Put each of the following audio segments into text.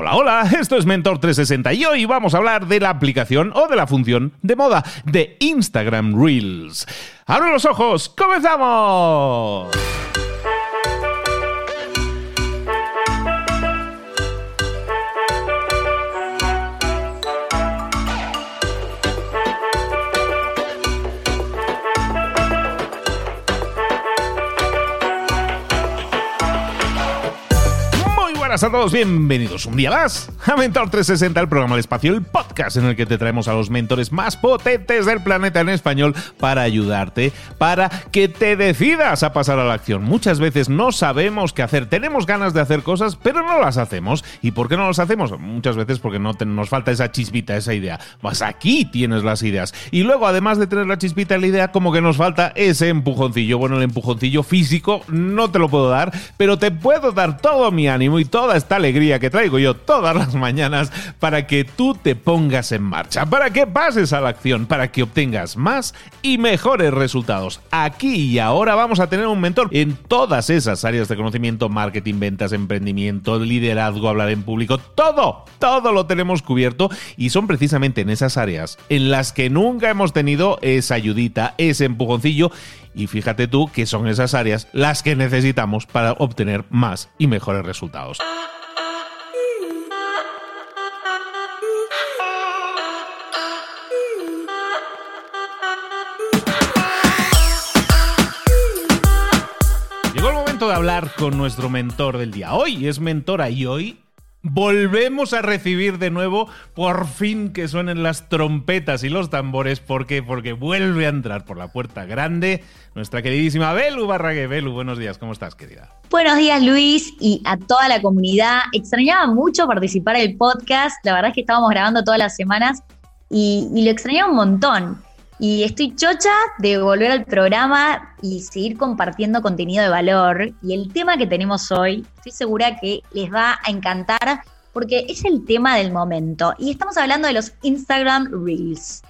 Hola, hola, esto es Mentor 360 y hoy vamos a hablar de la aplicación o de la función de moda de Instagram Reels. ¡Abro los ojos! ¡Comenzamos! A todos, bienvenidos un día más a Mentor 360, el programa del espacio, el podcast en el que te traemos a los mentores más potentes del planeta en español para ayudarte, para que te decidas a pasar a la acción. Muchas veces no sabemos qué hacer, tenemos ganas de hacer cosas, pero no las hacemos. ¿Y por qué no las hacemos? Muchas veces porque no nos falta esa chispita, esa idea. Pues aquí tienes las ideas. Y luego, además de tener la chispita la idea, como que nos falta ese empujoncillo. Bueno, el empujoncillo físico no te lo puedo dar, pero te puedo dar todo mi ánimo y todo toda esta alegría que traigo yo todas las mañanas para que tú te pongas en marcha, para que pases a la acción, para que obtengas más y mejores resultados. Aquí y ahora vamos a tener un mentor en todas esas áreas de conocimiento, marketing, ventas, emprendimiento, liderazgo, hablar en público, todo, todo lo tenemos cubierto y son precisamente en esas áreas en las que nunca hemos tenido esa ayudita, ese empujoncillo y fíjate tú que son esas áreas las que necesitamos para obtener más y mejores resultados. Llegó el momento de hablar con nuestro mentor del día. Hoy es mentora y hoy Volvemos a recibir de nuevo, por fin que suenen las trompetas y los tambores. ¿Por qué? Porque vuelve a entrar por la puerta grande nuestra queridísima Belu Barrague. Belu, buenos días, ¿cómo estás, querida? Buenos días, Luis, y a toda la comunidad. Extrañaba mucho participar en el podcast. La verdad es que estábamos grabando todas las semanas y, y lo extrañaba un montón. Y estoy chocha de volver al programa y seguir compartiendo contenido de valor. Y el tema que tenemos hoy, estoy segura que les va a encantar porque es el tema del momento. Y estamos hablando de los Instagram Reels.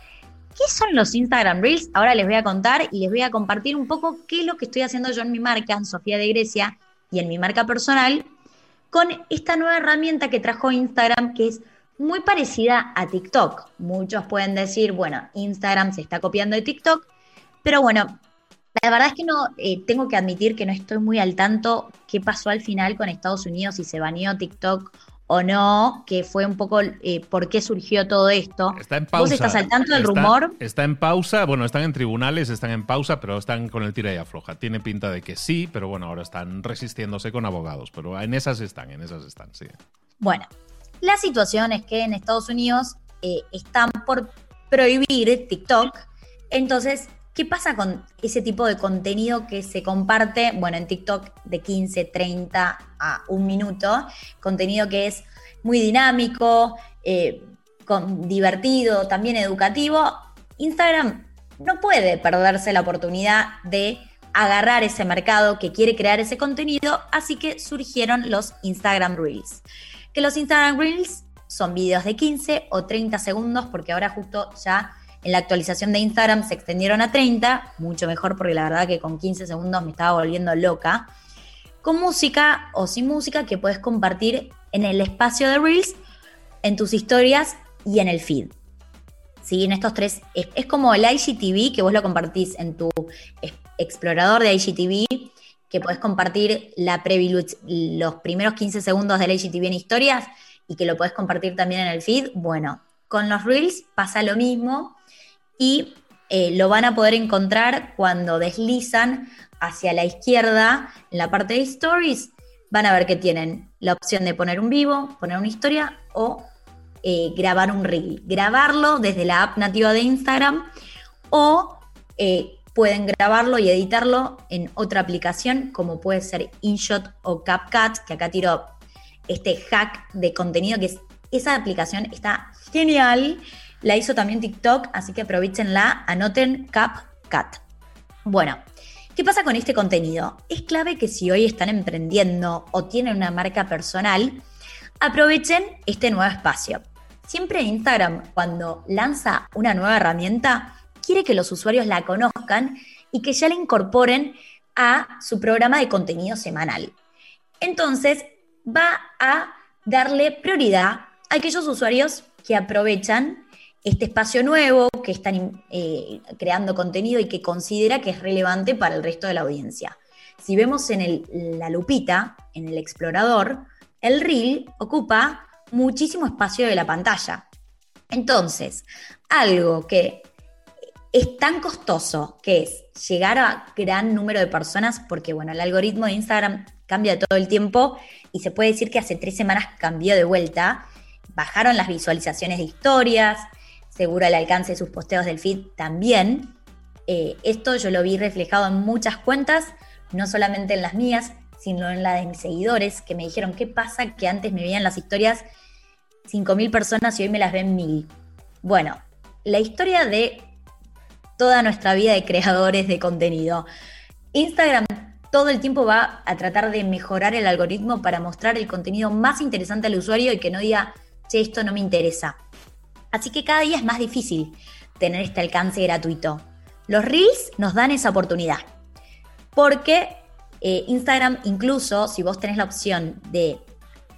¿Qué son los Instagram Reels? Ahora les voy a contar y les voy a compartir un poco qué es lo que estoy haciendo yo en mi marca, en Sofía de Grecia, y en mi marca personal, con esta nueva herramienta que trajo Instagram, que es muy parecida a TikTok. Muchos pueden decir, bueno, Instagram se está copiando de TikTok, pero bueno, la verdad es que no, eh, tengo que admitir que no estoy muy al tanto qué pasó al final con Estados Unidos, si se baneó TikTok o no, que fue un poco eh, por qué surgió todo esto. Está en pausa. ¿Vos estás al tanto del rumor? Está en pausa, bueno, están en tribunales, están en pausa, pero están con el tira y afloja. Tiene pinta de que sí, pero bueno, ahora están resistiéndose con abogados, pero en esas están, en esas están, sí. Bueno, la situación es que en Estados Unidos eh, están por prohibir TikTok. Entonces, ¿qué pasa con ese tipo de contenido que se comparte? Bueno, en TikTok de 15, 30 a un minuto. Contenido que es muy dinámico, eh, divertido, también educativo. Instagram no puede perderse la oportunidad de agarrar ese mercado que quiere crear ese contenido, así que surgieron los Instagram Reels que los Instagram Reels son videos de 15 o 30 segundos, porque ahora justo ya en la actualización de Instagram se extendieron a 30, mucho mejor porque la verdad que con 15 segundos me estaba volviendo loca, con música o sin música que puedes compartir en el espacio de Reels, en tus historias y en el feed. ¿Sí? En estos tres, es, es como el IGTV que vos lo compartís en tu explorador de IGTV que puedes compartir la los primeros 15 segundos del IGTV en historias y que lo puedes compartir también en el feed. Bueno, con los Reels pasa lo mismo y eh, lo van a poder encontrar cuando deslizan hacia la izquierda en la parte de Stories. Van a ver que tienen la opción de poner un vivo, poner una historia o eh, grabar un reel. Grabarlo desde la app nativa de Instagram o eh, pueden grabarlo y editarlo en otra aplicación como puede ser InShot o CapCut, que acá tiro este hack de contenido que es, esa aplicación está genial. La hizo también TikTok, así que aprovechenla, anoten CapCut. Bueno, ¿qué pasa con este contenido? Es clave que si hoy están emprendiendo o tienen una marca personal, aprovechen este nuevo espacio. Siempre Instagram, cuando lanza una nueva herramienta, quiere que los usuarios la conozcan y que ya la incorporen a su programa de contenido semanal. Entonces, va a darle prioridad a aquellos usuarios que aprovechan este espacio nuevo, que están eh, creando contenido y que considera que es relevante para el resto de la audiencia. Si vemos en la lupita, en el explorador, el reel ocupa muchísimo espacio de la pantalla. Entonces, algo que es tan costoso que es llegar a gran número de personas, porque bueno, el algoritmo de Instagram cambia todo el tiempo y se puede decir que hace tres semanas cambió de vuelta. Bajaron las visualizaciones de historias, seguro el alcance de sus posteos del feed también. Eh, esto yo lo vi reflejado en muchas cuentas, no solamente en las mías, sino en la de mis seguidores, que me dijeron, ¿qué pasa que antes me veían las historias 5.000 personas y hoy me las ven 1.000? Bueno, la historia de toda nuestra vida de creadores de contenido. Instagram todo el tiempo va a tratar de mejorar el algoritmo para mostrar el contenido más interesante al usuario y que no diga, che, esto no me interesa. Así que cada día es más difícil tener este alcance gratuito. Los Reels nos dan esa oportunidad. Porque eh, Instagram, incluso si vos tenés la opción de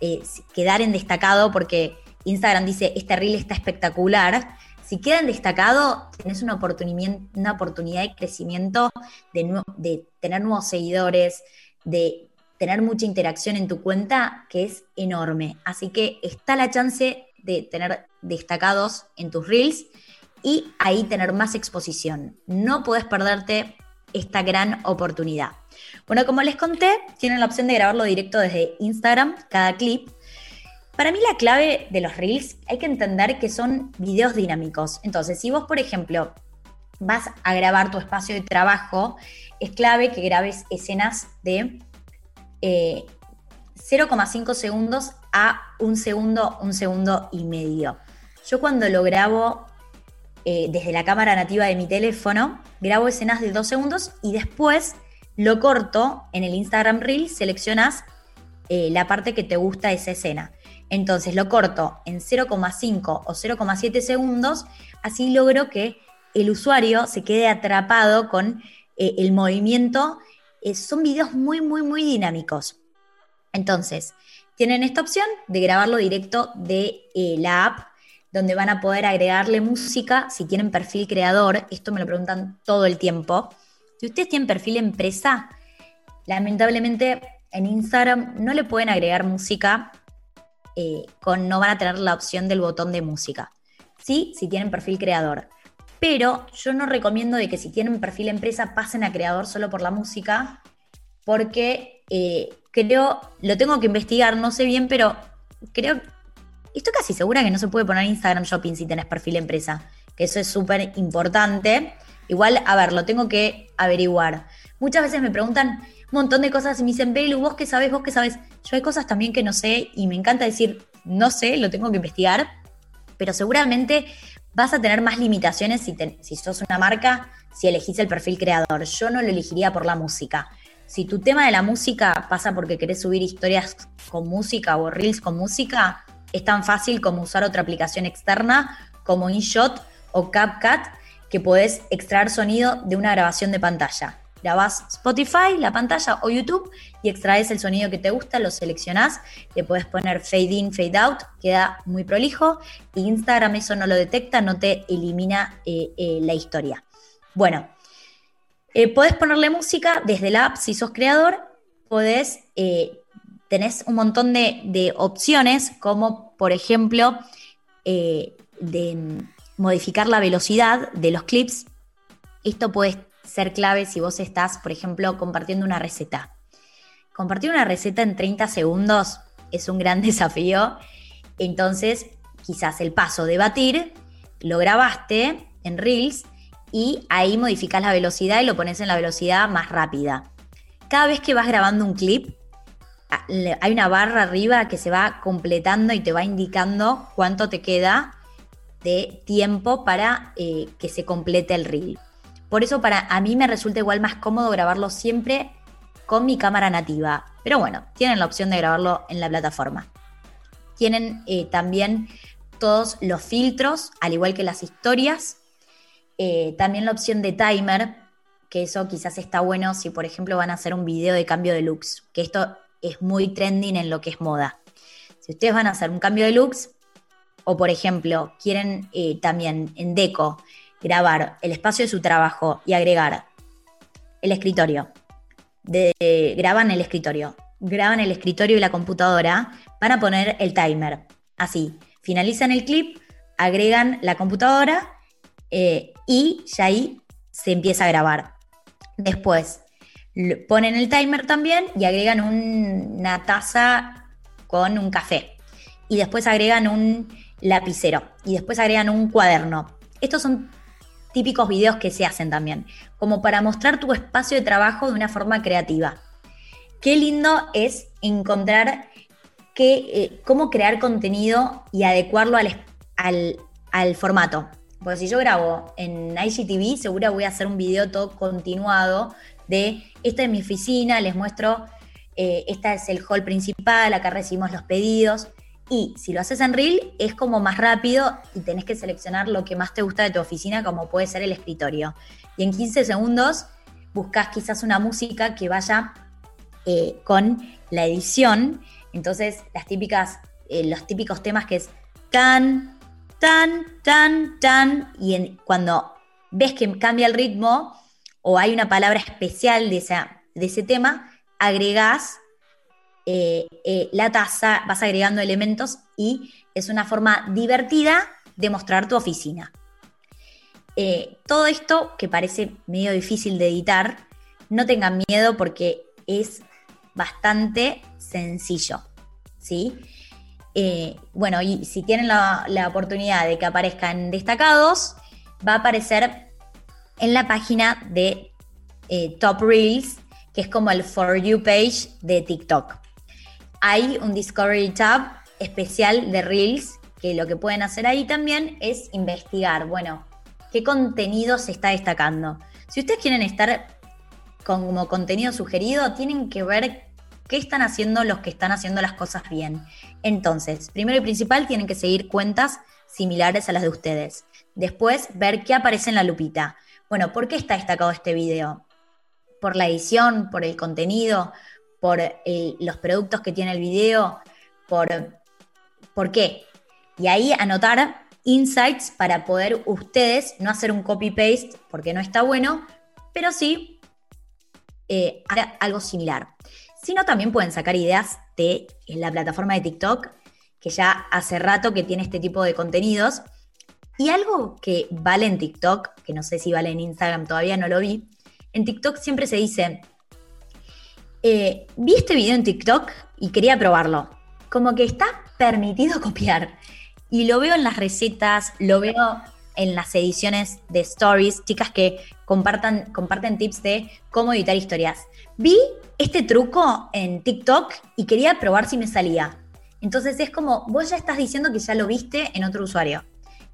eh, quedar en destacado, porque Instagram dice, este Reel está espectacular, si queda en destacado, tenés una oportunidad, una oportunidad de crecimiento, de, de tener nuevos seguidores, de tener mucha interacción en tu cuenta, que es enorme. Así que está la chance de tener destacados en tus reels y ahí tener más exposición. No podés perderte esta gran oportunidad. Bueno, como les conté, tienen la opción de grabarlo directo desde Instagram, cada clip, para mí la clave de los reels hay que entender que son videos dinámicos. Entonces, si vos, por ejemplo, vas a grabar tu espacio de trabajo, es clave que grabes escenas de 0,5 eh, segundos a un segundo, un segundo y medio. Yo cuando lo grabo eh, desde la cámara nativa de mi teléfono, grabo escenas de 2 segundos y después lo corto en el Instagram Reel, seleccionas eh, la parte que te gusta de esa escena. Entonces lo corto en 0,5 o 0,7 segundos, así logro que el usuario se quede atrapado con eh, el movimiento. Eh, son videos muy, muy, muy dinámicos. Entonces, tienen esta opción de grabarlo directo de la app, donde van a poder agregarle música si tienen perfil creador. Esto me lo preguntan todo el tiempo. Si ustedes tienen perfil empresa, lamentablemente en Instagram no le pueden agregar música eh, con, no van a tener la opción del botón de música. Sí, si tienen perfil creador. Pero yo no recomiendo de que si tienen perfil empresa pasen a creador solo por la música, porque eh, creo, lo tengo que investigar, no sé bien, pero creo, estoy casi segura que no se puede poner Instagram Shopping si tenés perfil empresa, que eso es súper importante. Igual, a ver, lo tengo que averiguar. Muchas veces me preguntan, un montón de cosas y me dicen, Belu, vos qué sabes, vos qué sabes. Yo hay cosas también que no sé y me encanta decir, no sé, lo tengo que investigar, pero seguramente vas a tener más limitaciones si, si sos una marca, si elegís el perfil creador. Yo no lo elegiría por la música. Si tu tema de la música pasa porque querés subir historias con música o reels con música, es tan fácil como usar otra aplicación externa como InShot o CapCut que podés extraer sonido de una grabación de pantalla grabás Spotify, la pantalla o YouTube y extraes el sonido que te gusta, lo seleccionás, le puedes poner fade in, fade out, queda muy prolijo Instagram eso no lo detecta, no te elimina eh, eh, la historia. Bueno, eh, podés ponerle música desde la app si sos creador, podés, tenés un montón de, de, opciones como por ejemplo de modificar la velocidad de los clips. Esto puede ser clave si vos estás, por ejemplo, compartiendo una receta. Compartir una receta en 30 segundos es un gran desafío. Entonces, quizás el paso de batir lo grabaste en Reels y ahí modificas la velocidad y lo pones en la velocidad más rápida. Cada vez que vas grabando un clip, hay una barra arriba que se va completando y te va indicando cuánto te queda de tiempo para eh, que se complete el reel. Por eso para a mí me resulta igual más cómodo grabarlo siempre con mi cámara nativa. Pero bueno, tienen la opción de grabarlo en la plataforma. Tienen eh, también todos los filtros, al igual que las historias. Eh, también la opción de timer, que eso quizás está bueno si por ejemplo van a hacer un video de cambio de looks, que esto es muy trending en lo que es moda. Si ustedes van a hacer un cambio de looks, o por ejemplo, quieren eh, también en Deco grabar el espacio de su trabajo y agregar el escritorio, graban el escritorio, graban el escritorio y la computadora, van a poner el timer, así, finalizan el clip, agregan la computadora eh, y ya ahí se empieza a grabar. Después ponen el timer también y agregan una taza con un café. Y después agregan un lapicero. Y después agregan un cuaderno. Estos son típicos videos que se hacen también, como para mostrar tu espacio de trabajo de una forma creativa. Qué lindo es encontrar eh, cómo crear contenido y adecuarlo al, al formato. Porque si yo grabo en IGTV, seguro voy a hacer un video todo continuado de esta es mi oficina, les muestro, eh, esta es el hall principal, acá recibimos los pedidos. Y si lo haces en Reel, es como más rápido y tenés que seleccionar lo que más te gusta de tu oficina, como puede ser el escritorio. Y en 15 segundos buscas quizás una música que vaya eh, con la edición. Entonces, las típicas, eh, los típicos temas que es tan, tan, tan, tan. Y cuando ves que cambia el ritmo o hay una palabra especial de, de ese tema, agregás eh, eh, la taza, vas agregando elementos y es una forma divertida de mostrar tu oficina. Eh, todo esto que parece medio difícil de editar, no tengan miedo porque es bastante sencillo. ¿sí? bueno, y si tienen la, la oportunidad de que aparezcan destacados, va a aparecer en la página de Top Reels, que es como el For You page de TikTok hay un Discovery Tab especial de Reels, que lo que pueden hacer ahí también es investigar, bueno, qué contenido se está destacando. Si ustedes quieren estar como contenido sugerido, tienen que ver qué están haciendo los que están haciendo las cosas bien. Entonces, primero y principal, tienen que seguir cuentas similares a las de ustedes. Después, ver qué aparece en la lupita. Bueno, ¿por qué está destacado este video? ¿Por la edición? ¿Por el contenido? Por eh, los productos que tiene el video, por, por qué. Y ahí anotar insights para poder ustedes no hacer un copy-paste porque no está bueno, pero sí eh, algo similar. Sino también pueden sacar ideas de la plataforma de TikTok, que ya hace rato que tiene este tipo de contenidos. Y algo que vale en TikTok, que no sé si vale en Instagram, todavía no lo vi, en TikTok siempre se dice, eh, vi este video en TikTok y quería probarlo. Como que está permitido copiar. Y lo veo en las recetas, lo veo en las ediciones de stories, chicas que compartan, comparten tips de cómo editar historias. Vi este truco en TikTok y quería probar si me salía. Entonces es como, vos ya estás diciendo que ya lo viste en otro usuario.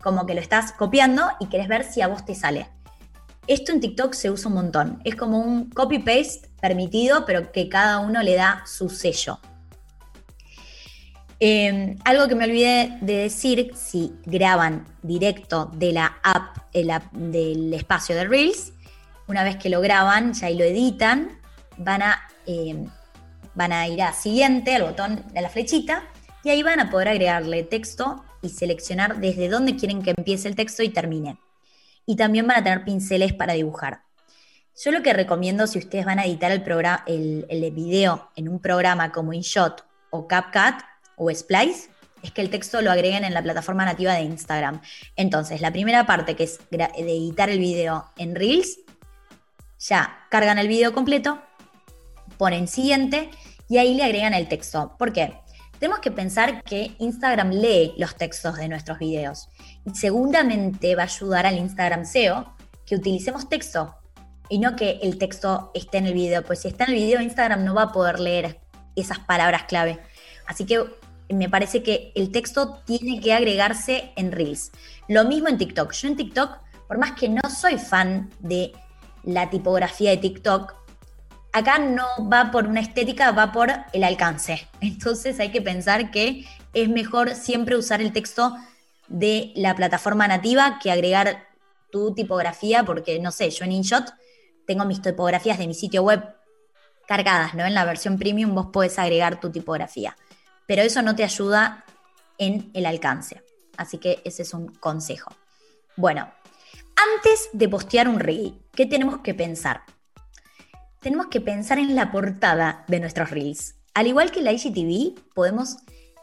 Como que lo estás copiando y querés ver si a vos te sale. Esto en TikTok se usa un montón. Es como un copy-paste permitido, pero que cada uno le da su sello. Em, algo que me olvidé de decir, si graban directo de la app, del espacio de Reels, una vez que lo graban, ya ahí lo editan, van a, em, van a ir a siguiente, al botón de la flechita, y ahí van a poder agregarle texto y seleccionar desde dónde quieren que empiece el texto y termine y también van a tener pinceles para dibujar. Yo lo que recomiendo si ustedes van a editar el, programa, el, video en un programa como InShot o CapCut o Splice, es que el texto lo agreguen en la plataforma nativa de Instagram. Entonces, la primera parte que es de editar el video en Reels, ya cargan el video completo, ponen siguiente y ahí le agregan el texto. ¿Por qué? Tenemos que pensar que Instagram lee los textos de nuestros videos y seguramente va a ayudar al Instagram SEO que utilicemos texto y no que el texto esté en el video, pues si está en el video Instagram no va a poder leer esas palabras clave. Así que me parece que el texto tiene que agregarse en Reels. Lo mismo en TikTok. Yo en TikTok, por más que no soy fan de la tipografía de TikTok, acá no va por una estética, va por el alcance. Entonces hay que pensar que es mejor siempre usar el texto de la plataforma nativa que agregar tu tipografía, porque no sé, yo en InShot tengo mis tipografías de mi sitio web cargadas, ¿no? En la versión premium vos podés agregar tu tipografía. pero eso no te ayuda en el alcance. Así que ese es un consejo. Bueno, antes de postear un reel, ¿qué tenemos que pensar? Tenemos que pensar en la portada de nuestros reels. Al igual que la IGTV, podemos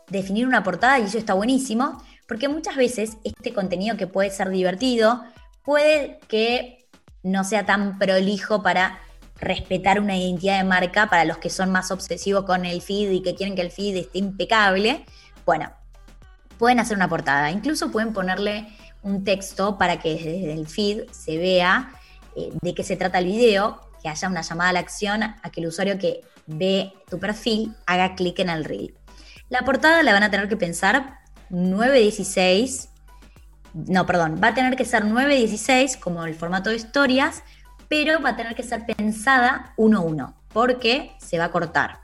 definir una portada y eso está buenísimo, porque muchas veces este contenido que puede ser divertido, puede que no sea tan prolijo para respetar una identidad de marca para los que son más obsesivos con el feed y que quieren que el feed esté impecable. Bueno, pueden hacer una portada, incluso pueden ponerle un texto para que desde el feed se vea eh, de qué se trata el video, que haya una llamada a la acción a que el usuario que ve tu perfil haga clic en el reel. La portada la van a tener que pensar 916, no, perdón, va a tener que ser 916 como el formato de historias, pero va a tener que ser pensada 1-1, porque se va a cortar.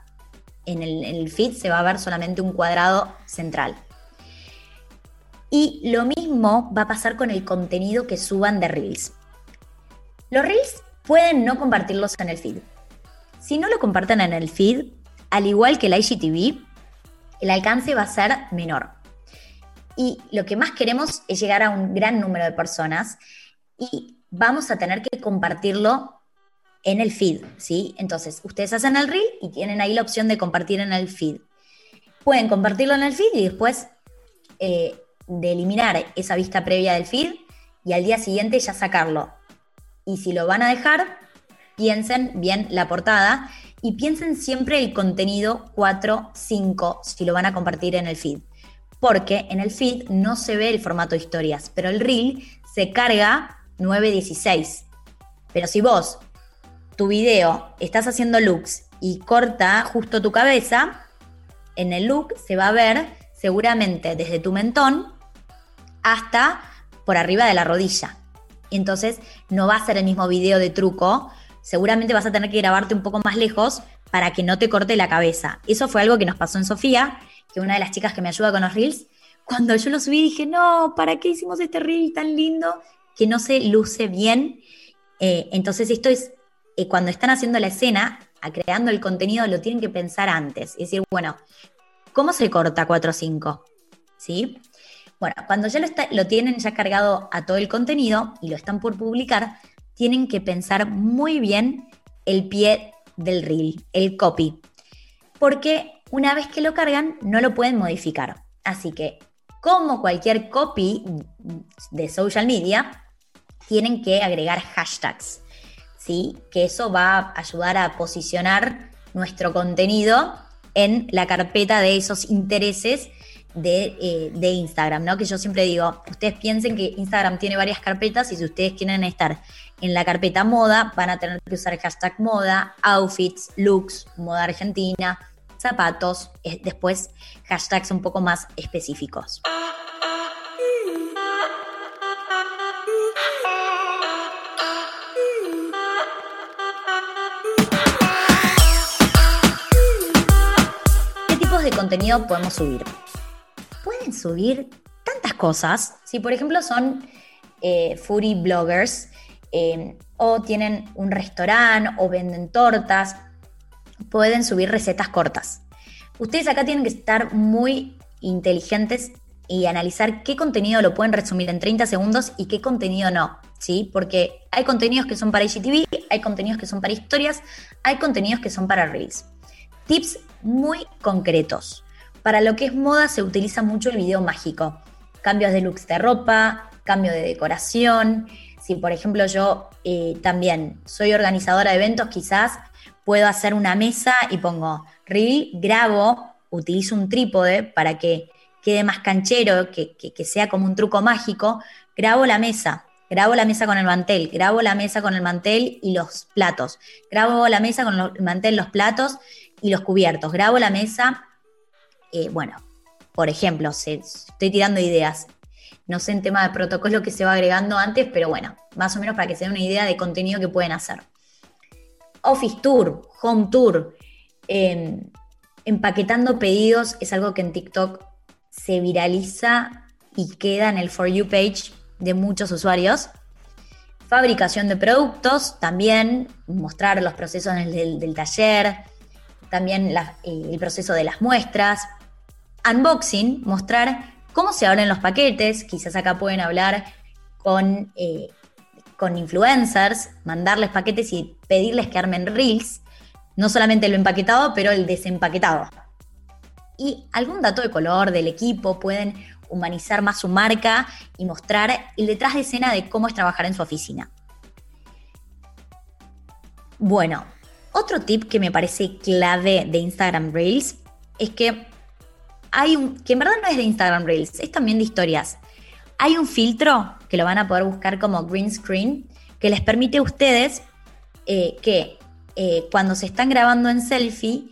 En el, en el feed se va a ver solamente un cuadrado central. Y lo mismo va a pasar con el contenido que suban de Reels. Los Reels pueden no compartirlos en el feed. Si no lo comparten en el feed, al igual que la IGTV, el alcance va a ser menor. Y lo que más queremos es llegar a un gran número de personas y vamos a tener que compartirlo en el feed, ¿sí? Entonces, ustedes hacen el reel y tienen ahí la opción de compartir en el feed. Pueden compartirlo en el feed y después eh, de eliminar esa vista previa del feed y al día siguiente ya sacarlo. Y si lo van a dejar, piensen bien la portada y piensen siempre el contenido 4, 5, si lo van a compartir en el feed. Porque en el feed no se ve el formato historias, pero el reel se carga 9.16. Pero si vos, tu video, estás haciendo looks y corta justo tu cabeza, en el look se va a ver seguramente desde tu mentón hasta por arriba de la rodilla. Entonces no va a ser el mismo video de truco, seguramente vas a tener que grabarte un poco más lejos para que no te corte la cabeza. Eso fue algo que nos pasó en Sofía, que una de las chicas que me ayuda con los reels, cuando yo lo subí dije, no, ¿para qué hicimos este reel tan lindo que no se luce bien? Eh, entonces esto es, eh, cuando están haciendo la escena, a creando el contenido, lo tienen que pensar antes. Y decir, bueno, ¿cómo se corta 4 o 5? ¿Sí? Bueno, cuando ya lo, tienen ya cargado a todo el contenido y lo están por publicar, tienen que pensar muy bien el pie del reel, el copy. Porque una vez que lo cargan, no lo pueden modificar. Así que, como cualquier copy de social media, tienen que agregar hashtags. ¿sí? Que eso va a ayudar a posicionar nuestro contenido en la carpeta de esos intereses eh, de, Instagram, ¿no? Que yo siempre digo, ustedes piensen que Instagram tiene varias carpetas y si ustedes quieren estar en la carpeta moda, van a tener que usar hashtag moda, outfits, looks, moda argentina, zapatos, después hashtags un poco más específicos. ¿Qué tipos de contenido podemos subir? pueden subir tantas cosas. Si, por ejemplo, son eh, foodie bloggers eh, o tienen un restaurante o venden tortas, pueden subir recetas cortas. Ustedes acá tienen que estar muy inteligentes y analizar qué contenido lo pueden resumir en 30 segundos y qué contenido no, ¿sí? Porque hay contenidos que son para IGTV, hay contenidos que son para historias, hay contenidos que son para Reels. Tips muy concretos. Para lo que es moda se utiliza mucho el video mágico. Cambios de looks de ropa, cambio de decoración. Si por ejemplo yo eh, también soy organizadora de eventos, quizás puedo hacer una mesa y pongo reel, grabo, utilizo un trípode para que quede más canchero, que, que, sea como un truco mágico, grabo la mesa, grabo la mesa con el mantel, grabo la mesa con el mantel y los platos, grabo la mesa con el mantel, los platos y los cubiertos, grabo la mesa eh, bueno, por ejemplo, estoy tirando ideas. No sé en tema de protocolo que se va agregando antes, pero bueno, más o menos para que se den una idea de contenido que pueden hacer. Office Tour, Home Tour, em, empaquetando pedidos es algo que en TikTok se viraliza y queda en el For You page de muchos usuarios. Fabricación de productos, también mostrar los procesos del, taller, también eh, el proceso de las muestras, unboxing, mostrar cómo se abren los paquetes, quizás acá pueden hablar con, eh, con influencers, mandarles paquetes y pedirles que armen reels, no solamente lo empaquetado, pero el desempaquetado. Y algún dato de color del equipo, pueden humanizar más su marca y mostrar el detrás de escena de cómo es trabajar en su oficina. Bueno, otro tip que me parece clave de Instagram Reels es que hay un, que en verdad no es de Instagram Reels, es también de historias. Hay un filtro que lo van a poder buscar como green screen que les permite a ustedes eh, que eh, cuando se están grabando en selfie,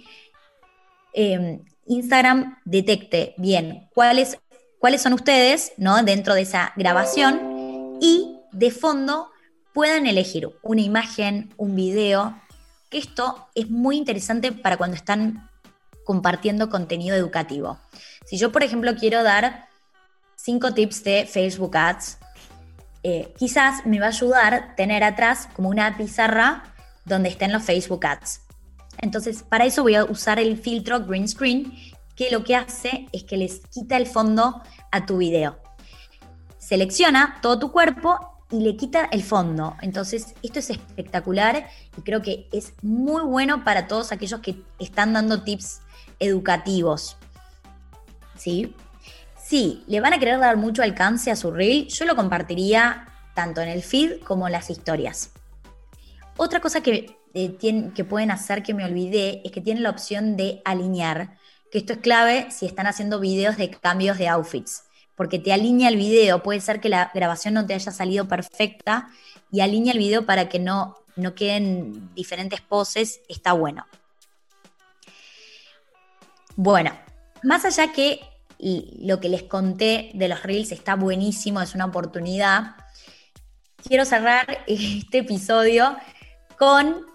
em, Instagram detecte bien cuáles, cuáles son ustedes ¿no? dentro de esa grabación y de fondo puedan elegir una imagen, un video, que esto es muy interesante para cuando están compartiendo contenido educativo. Si yo, por ejemplo, quiero dar cinco tips de Facebook Ads, eh, quizás me va a ayudar tener atrás como una pizarra donde estén los Facebook Ads. Entonces, para eso voy a usar el filtro Green Screen, que lo que hace es que les quita el fondo a tu video. Selecciona todo tu cuerpo y le quita el fondo. Entonces, esto es espectacular y creo que es muy bueno para todos aquellos que están dando tips educativos. ¿Sí? Sí, le van a querer dar mucho alcance a su reel, yo lo compartiría tanto en el feed como en las historias. Otra cosa que, eh, que pueden hacer que me olvidé es que tienen la opción de alinear, que esto es clave si están haciendo videos de cambios de outfits porque te alinea el video. Puede ser que la grabación no te haya salido perfecta y alinea el video para que no, no queden diferentes poses. Está bueno. Bueno, más allá que lo que les conté de los reels está buenísimo, es una oportunidad, quiero cerrar este episodio con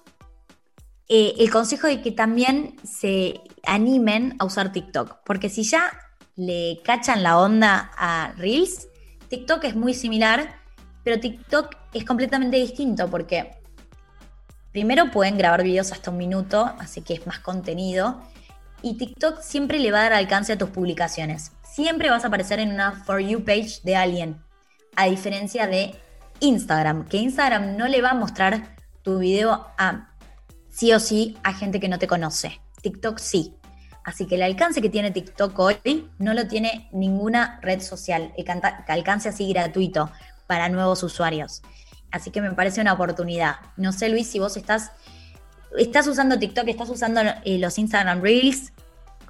eh, el consejo de que también se animen a usar TikTok, porque si ya le cachan la onda a Reels, TikTok es muy similar, pero TikTok es completamente distinto porque primero pueden grabar videos hasta un minuto, así que es más contenido, y TikTok siempre le va a dar alcance a tus publicaciones. Siempre vas a aparecer en una For You page de alguien, a diferencia de Instagram, que Instagram no le va a mostrar tu video a sí o sí a gente que no te conoce. TikTok sí. Así que el alcance que tiene TikTok hoy no lo tiene ninguna red social, el alcance así gratuito para nuevos usuarios. Así que me parece una oportunidad. No sé, Luis, si vos estás, estás usando TikTok, estás usando eh, los Instagram Reels,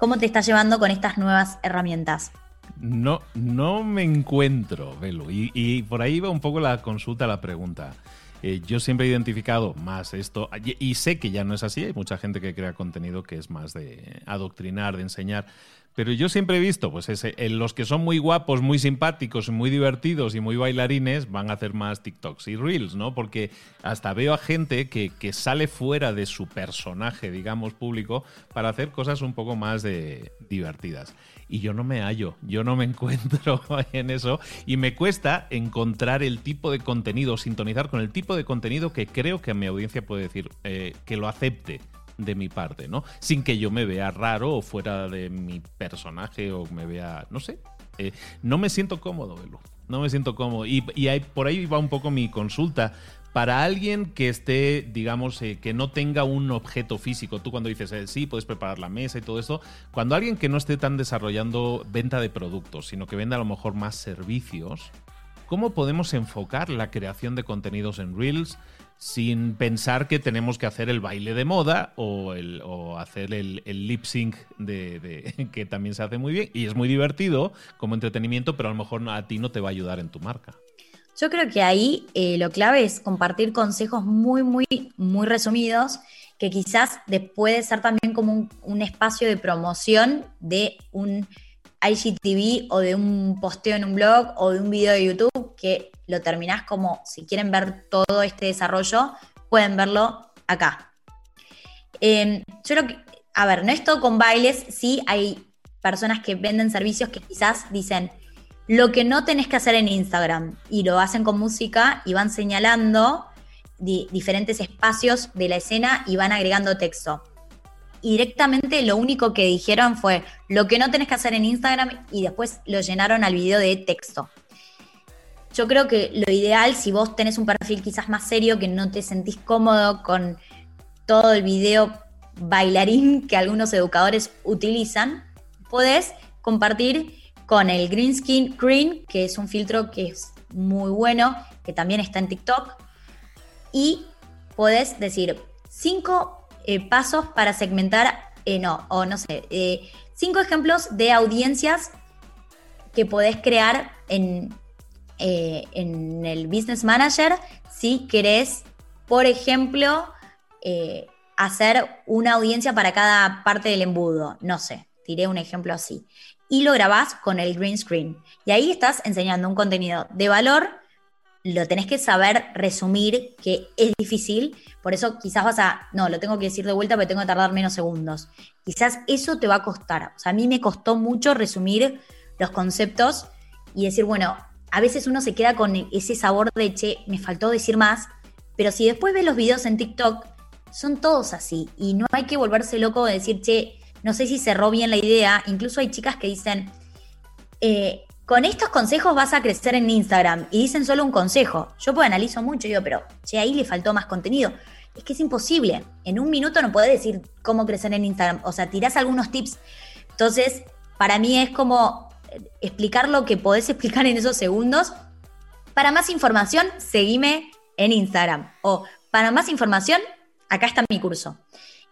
¿cómo te estás llevando con estas nuevas herramientas? No, no me encuentro, Velo. Y, y por ahí va un poco la consulta, la pregunta. Eh, yo siempre he identificado más esto, y, sé que ya no es así, hay mucha gente que crea contenido que es más de adoctrinar, de enseñar, pero yo siempre he visto, pues ese, los que son muy guapos, muy simpáticos, muy divertidos y muy bailarines van a hacer más TikToks y Reels, ¿no? Porque hasta veo a gente que, que sale fuera de su personaje, digamos, público, para hacer cosas un poco más de, divertidas. Y yo no me hallo, yo no me encuentro en eso y me cuesta encontrar el tipo de contenido, sintonizar con el tipo de contenido que creo que mi audiencia puede decir eh, que lo acepte de mi parte, ¿no? Sin que yo me vea raro o fuera de mi personaje o me vea, no sé. Eh, no me siento cómodo, Belu. No me siento cómodo. Y, por ahí va un poco mi consulta. Para alguien que esté, digamos, eh, que no tenga un objeto físico, tú cuando dices, eh, sí, puedes preparar la mesa y todo eso, cuando alguien que no esté tan desarrollando venta de productos, sino que venda a lo mejor más servicios, ¿cómo podemos enfocar la creación de contenidos en Reels? sin pensar que tenemos que hacer el baile de moda o, hacer el, lip sync que también se hace muy bien y es muy divertido como entretenimiento, pero a lo mejor a ti no te va a ayudar en tu marca. Yo creo que ahí eh, lo clave es compartir consejos muy, muy, muy resumidos que quizás puede ser también como un espacio de promoción de un IGTV o de un posteo en un blog o de un video de YouTube que lo terminás como, si quieren ver todo este desarrollo, pueden verlo acá. Em, yo creo que, a ver, no es todo con bailes, sí hay personas que venden servicios que quizás dicen lo que no tenés que hacer en Instagram y lo hacen con música y van señalando diferentes espacios de la escena y van agregando texto. Directamente lo único que dijeron fue lo que no tenés que hacer en Instagram y después lo llenaron al video de texto. Yo creo que lo ideal, si vos tenés un perfil quizás más serio, que no te sentís cómodo con todo el video bailarín que algunos educadores utilizan, podés compartir con el Green Skin Green, que es un filtro que es muy bueno, que también está en TikTok. Y podés decir cinco eh, pasos para segmentar, eh, no, o no sé, eh, cinco ejemplos de audiencias que podés crear en, en el Business Manager si querés, por ejemplo, hacer una audiencia para cada parte del embudo. No sé, tiré un ejemplo así y lo grabás con el green screen. Y ahí estás enseñando un contenido de valor, lo tenés que saber resumir, que es difícil, por eso quizás vas a, no, lo tengo que decir de vuelta porque tengo que tardar menos segundos. Quizás eso te va a costar. O sea, a mí me costó mucho resumir los conceptos y decir, bueno, a veces uno se queda con ese sabor de, che, me faltó decir más, pero si después ves los videos en TikTok, son todos así y no hay que volverse loco de decir, che, no sé si cerró bien la idea, incluso hay chicas que dicen, eh, con estos consejos vas a crecer en Instagram y dicen solo un consejo. Yo pues analizo mucho y digo, pero che, ahí le faltó más contenido. Es que es imposible. En un minuto no puedes decir cómo crecer en Instagram. O sea, tirás algunos tips. Entonces, para mí es como eh, explicar lo que podés explicar en esos segundos. Para más información, seguime en Instagram. O para más información, acá está mi curso.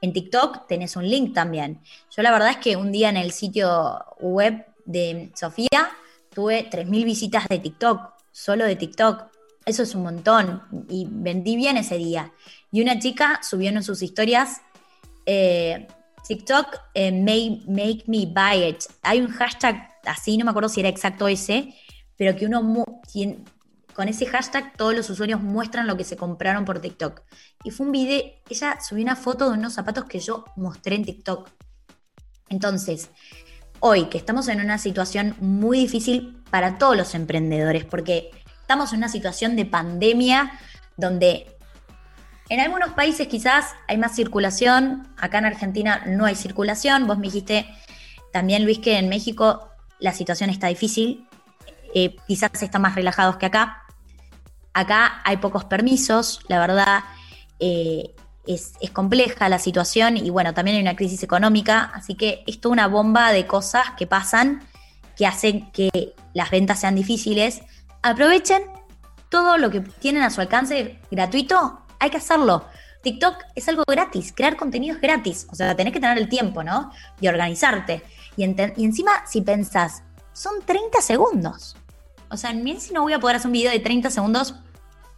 En TikTok tenés un link también. Yo la verdad es que un día en el sitio web de Sofía tuve 3.000 visitas de TikTok, solo de TikTok. Eso es un montón y vendí bien ese día. Y una chica subió en sus historias, eh, TikTok eh, make, me buy it. Hay un hashtag así, no me acuerdo si era exacto ese, pero que uno con ese hashtag todos los usuarios muestran lo que se compraron por TikTok. Y fue un video, ella subió una foto de unos zapatos que yo mostré en TikTok. Entonces, hoy que estamos en una situación muy difícil para todos los emprendedores, porque estamos en una situación de pandemia donde en algunos países quizás hay más circulación, acá en Argentina no hay circulación, vos me dijiste también Luis que en México la situación está difícil, eh, quizás están más relajados que acá, Acá hay pocos permisos, la verdad eh, es, compleja la situación y bueno, también hay una crisis económica, así que es toda una bomba de cosas que pasan que hacen que las ventas sean difíciles. Aprovechen todo lo que tienen a su alcance gratuito, hay que hacerlo. TikTok es algo gratis, crear contenido es gratis, o sea, tenés que tener el tiempo, ¿no? Y organizarte. Y, encima, si pensás, son 30 segundos. O sea, bien si no voy a poder hacer un video de 30 segundos,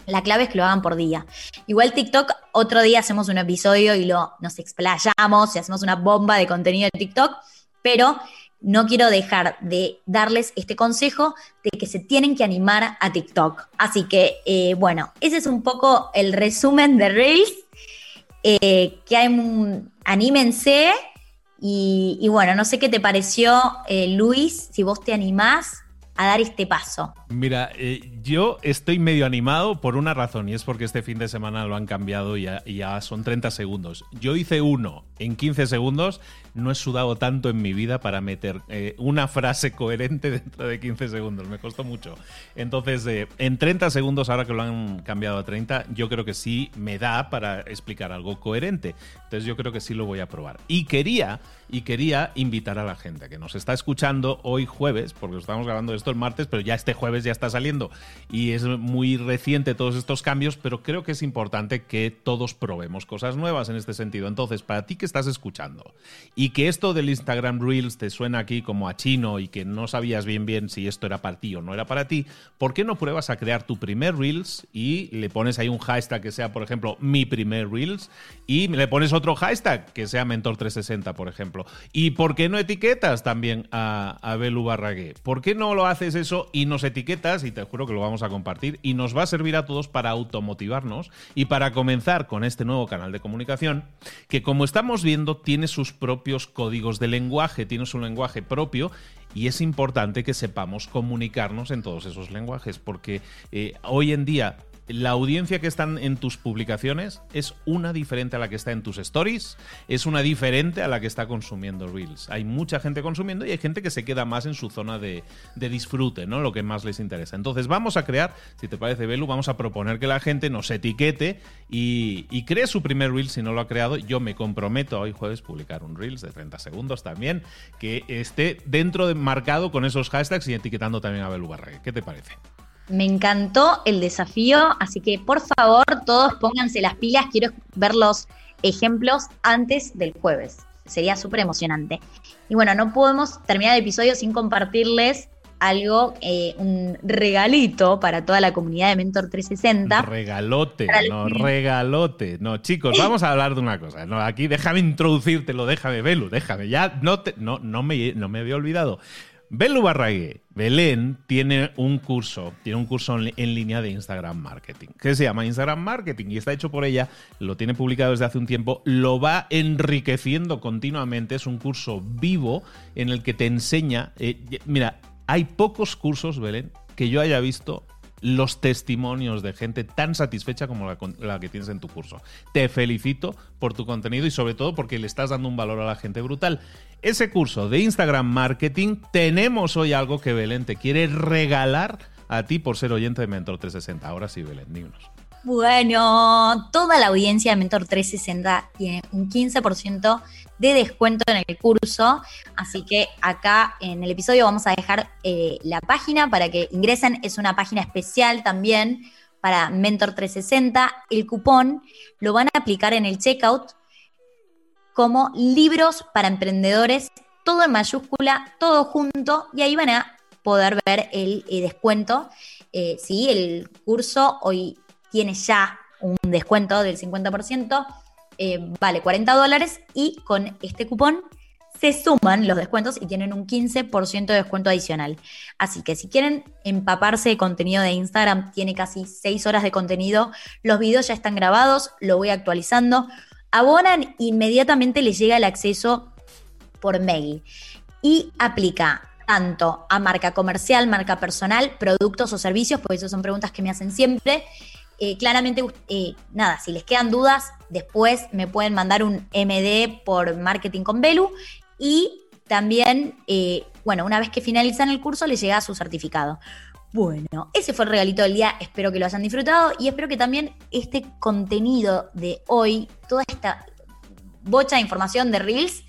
la clave es que lo hagan por día. Igual TikTok, otro día hacemos un episodio y lo, nos explayamos y hacemos una bomba de contenido de TikTok, pero no quiero dejar de darles este consejo de que se tienen que animar a TikTok. Así que, eh, bueno, ese es un poco el resumen de Reels. Eh, que anímense y, bueno, no sé qué te pareció, eh, Luis, si vos te animás a dar este paso. Mira, eh, yo estoy medio animado por una razón y es porque este fin de semana lo han cambiado y ya, son 30 segundos. Yo hice uno en 15 segundos, no he sudado tanto en mi vida para meter eh, una frase coherente dentro de 15 segundos, me costó mucho. Entonces, eh, en 30 segundos, ahora que lo han cambiado a 30, yo creo que sí me da para explicar algo coherente. Entonces yo creo que sí lo voy a probar. Y quería, y quería invitar a la gente que nos está escuchando hoy jueves, porque estamos grabando esto el martes, pero ya este jueves ya está saliendo y es muy reciente todos estos cambios, pero creo que es importante que todos probemos cosas nuevas en este sentido. Entonces, para ti que estás escuchando y que esto del Instagram Reels te suena aquí como a chino y que no sabías bien bien si esto era para ti o no era para ti, ¿por qué no pruebas a crear tu primer Reels y le pones ahí un hashtag que sea, por ejemplo, mi primer Reels y le pones otro hashtag que sea Mentor360, por ejemplo? ¿Y por qué no etiquetas también a, Belu Barragué? ¿Por qué no lo haces eso y nos etiquetas y te juro que lo vamos a compartir y nos va a servir a todos para automotivarnos y para comenzar con este nuevo canal de comunicación que como estamos viendo tiene sus propios códigos de lenguaje, tiene su lenguaje propio y es importante que sepamos comunicarnos en todos esos lenguajes porque eh, hoy en día la audiencia que están en tus publicaciones es una diferente a la que está en tus stories, es una diferente a la que está consumiendo Reels. Hay mucha gente consumiendo y hay gente que se queda más en su zona de, disfrute, ¿no? Lo que más les interesa. Entonces vamos a crear, si te parece, Belu, vamos a proponer que la gente nos etiquete y, cree su primer Reel si no lo ha creado. Yo me comprometo hoy jueves publicar un Reels de 30 segundos también que esté dentro de marcado con esos hashtags y etiquetando también a Belu Barre. ¿Qué te parece? Me encantó el desafío, así que por favor todos pónganse las pilas, quiero ver los ejemplos antes del jueves. Sería súper emocionante. Y bueno, no podemos terminar el episodio sin compartirles algo, eh, un regalito para toda la comunidad de Mentor 360. Regalote, no, regalote. No, chicos, vamos a hablar de una cosa. No, aquí déjame introducírtelo, déjame, Belu, déjame. Ya no, te, no, no, me, no me había olvidado. Belu Barrague, Belén, tiene un curso, tiene un curso en línea de Instagram Marketing, que se llama Instagram Marketing y está hecho por ella, lo tiene publicado desde hace un tiempo, lo va enriqueciendo continuamente, es un curso vivo en el que te enseña, eh, mira, hay pocos cursos, Belén, que yo haya visto los testimonios de gente tan satisfecha como la, que tienes en tu curso. Te felicito por tu contenido y sobre todo porque le estás dando un valor a la gente brutal. Ese curso de Instagram Marketing, tenemos hoy algo que Belén te quiere regalar a ti por ser oyente de Mentor 360. Ahora sí, Belén, díganos. Bueno, toda la audiencia de Mentor 360 tiene un 15% de descuento en el curso. Así que acá en el episodio vamos a dejar eh, la página para que ingresen. Es una página especial también para Mentor 360. El cupón lo van a aplicar en el checkout como libros para emprendedores, todo en mayúscula, todo junto, y ahí van a poder ver el, eh, descuento. Eh, sí, el curso hoy tiene ya un descuento del 50%, eh, vale 40 dólares y con este cupón se suman los descuentos y tienen un 15% de descuento adicional. Así que si quieren empaparse de contenido de Instagram, tiene casi 6 horas de contenido, los videos ya están grabados, lo voy actualizando, abonan, inmediatamente les llega el acceso por mail. Y aplica tanto a marca comercial, marca personal, productos o servicios, porque esas son preguntas que me hacen siempre, eh, claramente, eh, nada, si les quedan dudas, después me pueden mandar un MD por Marketing con Belu. Y también, eh, bueno, una vez que finalizan el curso, les llega su certificado. Bueno, ese fue el regalito del día, espero que lo hayan disfrutado y espero que también este contenido de hoy, toda esta bocha de información de Reels,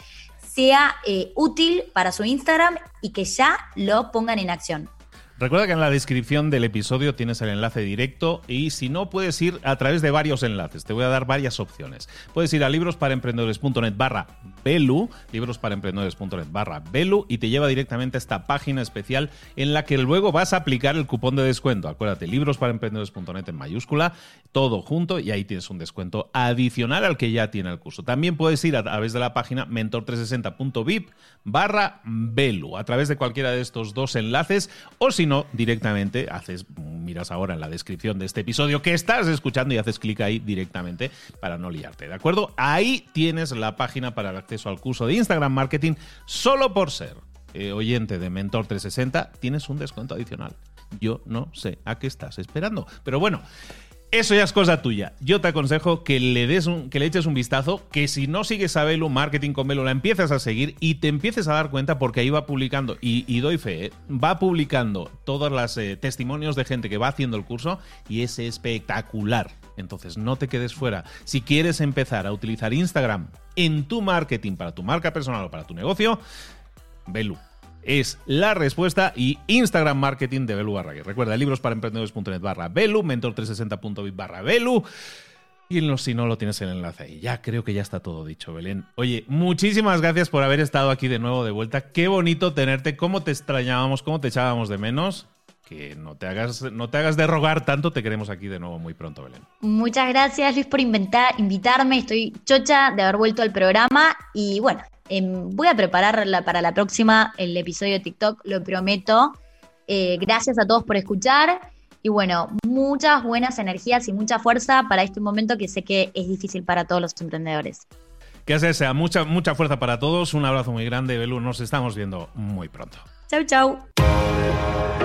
sea útil para su Instagram y que ya lo pongan en acción. Recuerda que en la descripción del episodio tienes el enlace directo y si no puedes ir a través de varios enlaces. Te voy a dar varias opciones. Puedes ir a librosparaemprendedores.net barra Belu, librosparaemprendedores.net barra Belu y te lleva directamente a esta página especial en la que luego vas a aplicar el cupón de descuento. Acuérdate, librosparaemprendedores.net en mayúscula, todo junto y ahí tienes un descuento adicional al que ya tiene el curso. También puedes ir a través de la página mentor360.vip barra Belu, a través de cualquiera de estos dos enlaces o si no, directamente haces, miras ahora en la descripción de este episodio que estás escuchando y haces clic ahí directamente para no liarte, ¿de acuerdo? Ahí tienes la página para el al curso de Instagram Marketing solo por ser eh, oyente de Mentor 360, tienes un descuento adicional. Yo no sé a qué estás esperando. Pero bueno, eso ya es cosa tuya. Yo te aconsejo que le des un, que le eches un vistazo, que si no sigues a Velo, Marketing con Velo, la empieces a seguir y te empieces a dar cuenta porque ahí va publicando, y, doy fe, ¿eh? va publicando todos los eh, testimonios de gente que va haciendo el curso y es espectacular. Entonces no te quedes fuera. Si quieres empezar a utilizar Instagram en tu marketing para tu marca personal o para tu negocio, Velu es la respuesta y Instagram Marketing de Belu Barrague. Recuerda, libros para emprendedores.net barra Belu, mentor360.bit barra Belu. Y si no lo tienes el enlace ahí. Ya creo que ya está todo dicho, Belén. Oye, muchísimas gracias por haber estado aquí de nuevo de vuelta. Qué bonito tenerte. Cómo te extrañábamos, cómo te echábamos de menos. Que no te hagas, no te hagas de rogar tanto. Te queremos aquí de nuevo muy pronto, Belén. Muchas gracias, Luis, por inventar, invitarme. Estoy chocha de haber vuelto al programa. Y bueno, Em, voy a preparar para la próxima el episodio de TikTok, lo prometo. Eh, gracias a todos por escuchar. Y bueno, muchas buenas energías y mucha fuerza para este momento que sé que es difícil para todos los emprendedores. Que sea mucha, mucha fuerza para todos. Un abrazo muy grande, Belu. Nos estamos viendo muy pronto. Chau, chau.